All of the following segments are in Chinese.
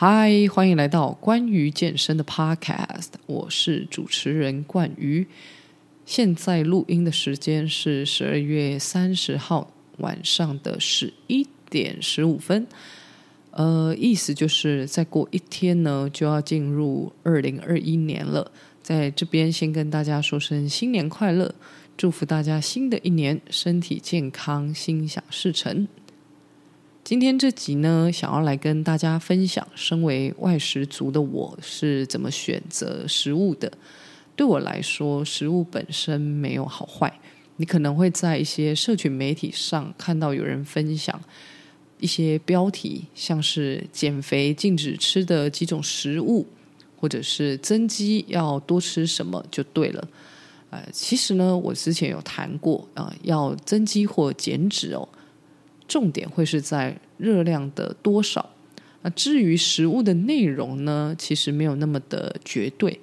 嗨，欢迎来到关于健身的 Podcast，我是主持人冠瑜。现在录音的时间是十二月三十号晚上的十一点十五分。呃，意思就是再过一天呢，就要进入二零二一年了。在这边先跟大家说声新年快乐，祝福大家新的一年身体健康，心想事成。今天这集呢，想要来跟大家分享，身为外食族的我是怎么选择食物的。对我来说，食物本身没有好坏。你可能会在一些社群媒体上看到有人分享一些标题，像是减肥禁止吃的几种食物，或者是增肌要多吃什么就对了。呃，其实呢，我之前有谈过啊，要增肌或减脂哦。重点会是在热量的多少。那至于食物的内容呢，其实没有那么的绝对。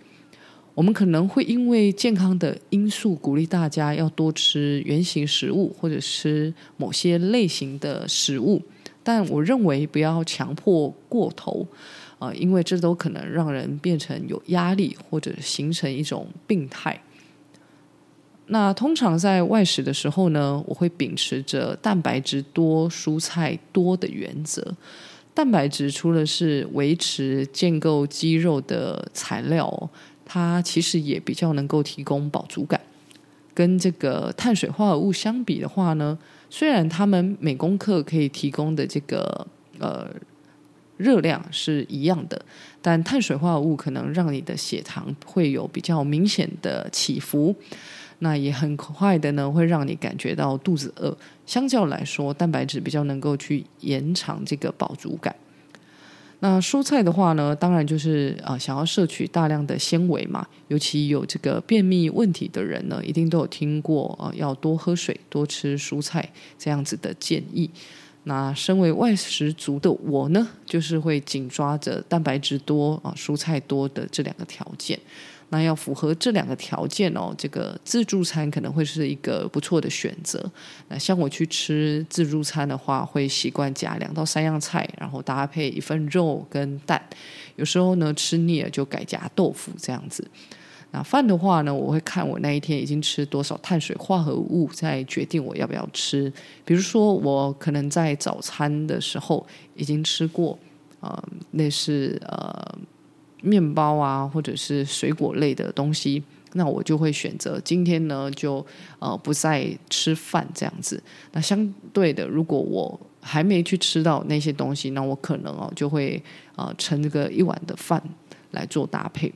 我们可能会因为健康的因素，鼓励大家要多吃原型食物，或者吃某些类型的食物。但我认为不要强迫过头，啊、因为这都可能让人变成有压力，或者形成一种病态。那通常在外食的时候呢，我会秉持着蛋白质多、蔬菜多的原则。蛋白质除了是维持建构肌肉的材料，它其实也比较能够提供饱足感。跟这个碳水化合物相比的话呢，虽然他们每公克可以提供的这个呃热量是一样的，但碳水化合物可能让你的血糖会有比较明显的起伏。那也很快的呢，会让你感觉到肚子饿。相较来说，蛋白质比较能够去延长这个饱足感。那蔬菜的话呢，当然就是啊、想要摄取大量的纤维嘛。尤其有这个便秘问题的人呢，一定都有听过啊、要多喝水、多吃蔬菜这样子的建议。那身为外食族的我呢，就是会紧抓着蛋白质多啊、蔬菜多的这两个条件。那要符合这两个条件哦，这个自助餐可能会是一个不错的选择。那像我去吃自助餐的话，会习惯夹两到三样菜，然后搭配一份肉跟蛋。有时候呢，吃腻了就改夹豆腐这样子。那饭的话呢，我会看我那一天已经吃多少碳水化合物，再决定我要不要吃。比如说，我可能在早餐的时候已经吃过，呃，那是呃。面包啊，或者是水果类的东西，那我就会选择今天呢，就呃不再吃饭这样子。那相对的，如果我还没去吃到那些东西，那我可能哦就会呃盛这个一碗的饭来做搭配。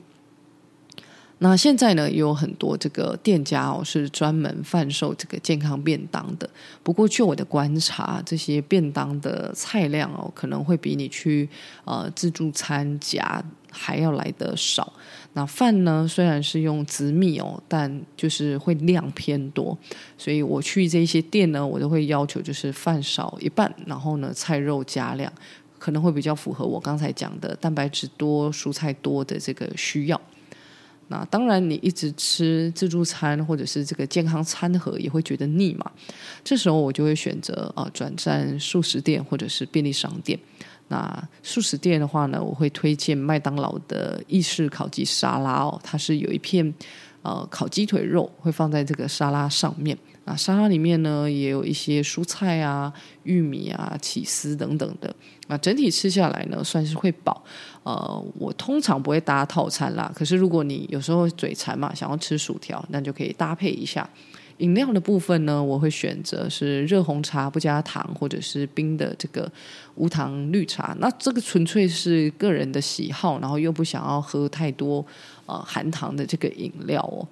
那现在呢，也有很多这个店家哦，是专门贩售这个健康便当的。不过，据我的观察，这些便当的菜量哦，可能会比你去呃自助餐夹还要来得少。那饭呢，虽然是用紫米哦，但就是会量偏多。所以我去这些店呢，我都会要求就是饭少一半，然后呢，菜肉加量，可能会比较符合我刚才讲的蛋白质多、蔬菜多的这个需要。那当然，你一直吃自助餐或者是这个健康餐盒也会觉得腻嘛。这时候我就会选择啊转战素食店或者是便利商店。那素食店的话呢，我会推荐麦当劳的意式烤鸡沙拉哦，它是有一片呃烤鸡腿肉会放在这个沙拉上面。那沙拉里面呢也有一些蔬菜啊、玉米啊、起司等等的。那整体吃下来呢，算是会饱。呃，我通常不会搭套餐啦。可是如果你有时候嘴馋嘛，想要吃薯条，那就可以搭配一下。饮料的部分呢，我会选择是热红茶不加糖，或者是冰的这个无糖绿茶。那这个纯粹是个人的喜好，然后又不想要喝太多呃含糖的这个饮料哦。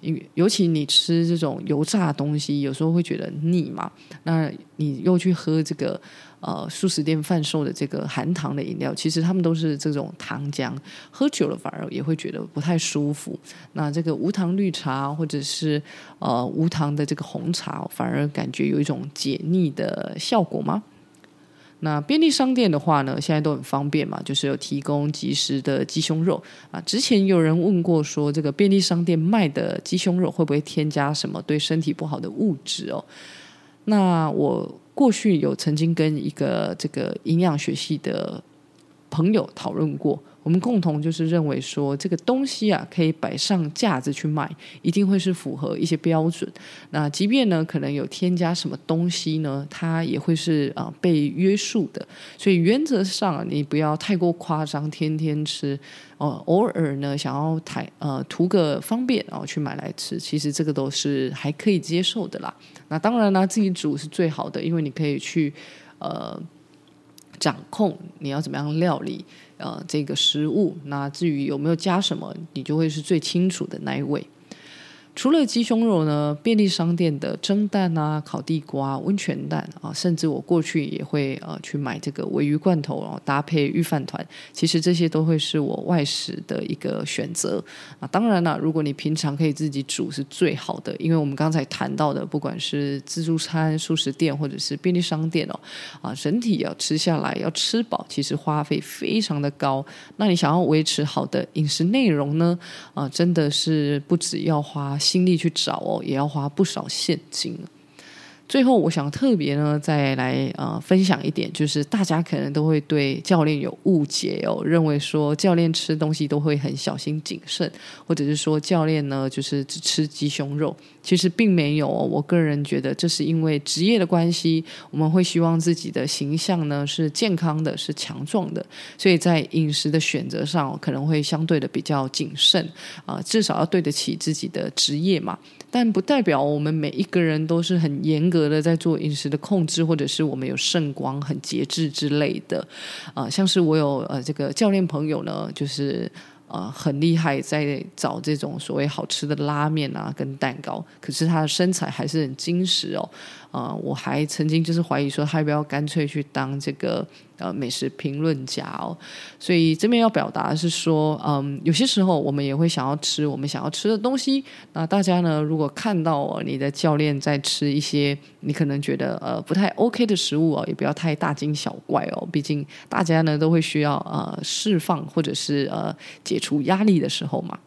因为尤其你吃这种油炸的东西，有时候会觉得腻嘛。那你又去喝这个呃速食店贩售的这个含糖的饮料，其实他们都是这种糖浆，喝久了反而也会觉得不太舒服。那这个无糖绿茶或者是呃无糖的这个红茶，反而感觉有一种解腻的效果吗？那便利商店的话呢，现在都很方便嘛，就是有提供即食的鸡胸肉啊。之前有人问过说，这个便利商店卖的鸡胸肉会不会添加什么对身体不好的物质哦？那我过去有曾经跟一个这个营养学系的朋友讨论过。我们共同就是认为说，这个东西啊，可以摆上架子去卖，一定会是符合一些标准。那即便呢，可能有添加什么东西呢，它也会是啊、被约束的。所以原则上，你不要太过夸张，天天吃哦、偶尔呢想要台呃图个方便，然后去买来吃，其实这个都是还可以接受的啦。那当然呢，自己煮是最好的，因为你可以去呃掌控你要怎么样料理。呃，这个食物，那至于有没有加什么，你就会是最清楚的那一位。除了鸡胸肉呢，便利商店的蒸蛋啊、烤地瓜、温泉蛋啊，甚至我过去也会呃去买这个鮪鱼罐头，然后搭配御饭团。其实这些都会是我外食的一个选择啊。当然了，如果你平常可以自己煮是最好的，因为我们刚才谈到的，不管是自助餐、素食店或者是便利商店哦，啊，整体要吃下来要吃饱，其实花费非常的高。那你想要维持好的饮食内容呢？啊，真的是不只要花。心力去找哦，也要花不少现金。最后，我想特别呢，再来呃分享一点，就是大家可能都会对教练有误解哦，认为说教练吃东西都会很小心谨慎，或者是说教练呢就是只吃鸡胸肉，其实并没有哦。我个人觉得，这是因为职业的关系，我们会希望自己的形象呢是健康的，是强壮的，所以在饮食的选择上可能会相对的比较谨慎啊，至少要对得起自己的职业嘛。但不代表我们每一个人都是很严格的在做饮食的控制，或者是我们有圣光很节制之类的。啊、呃，像是我有呃这个教练朋友呢，就是呃很厉害，在找这种所谓好吃的拉面啊跟蛋糕，可是他的身材还是很精实哦。啊、呃，我还曾经就是怀疑说，他要不要干脆去当这个。呃，美食评论家哦，所以这边要表达的是说，嗯，有些时候我们也会想要吃我们想要吃的东西。那大家呢，如果看到你的教练在吃一些你可能觉得呃不太 OK 的食物哦，也不要太大惊小怪哦。毕竟大家呢都会需要呃释放或者是呃解除压力的时候嘛。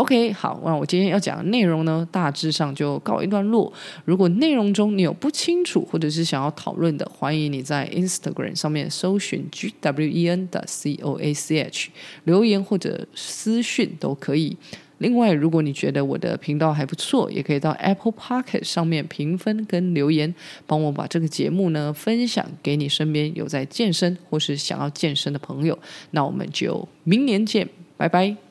OK，好，那我今天要讲的内容呢，大致上就告一段落。如果内容中你有不清楚或者是想要讨论的，欢迎你在 Instagram 上面搜寻 GWEN 的 COACH 留言或者私讯都可以。另外，如果你觉得我的频道还不错，也可以到 Apple Pocket 上面评分跟留言，帮我把这个节目呢分享给你身边有在健身或是想要健身的朋友。那我们就明年见，拜拜。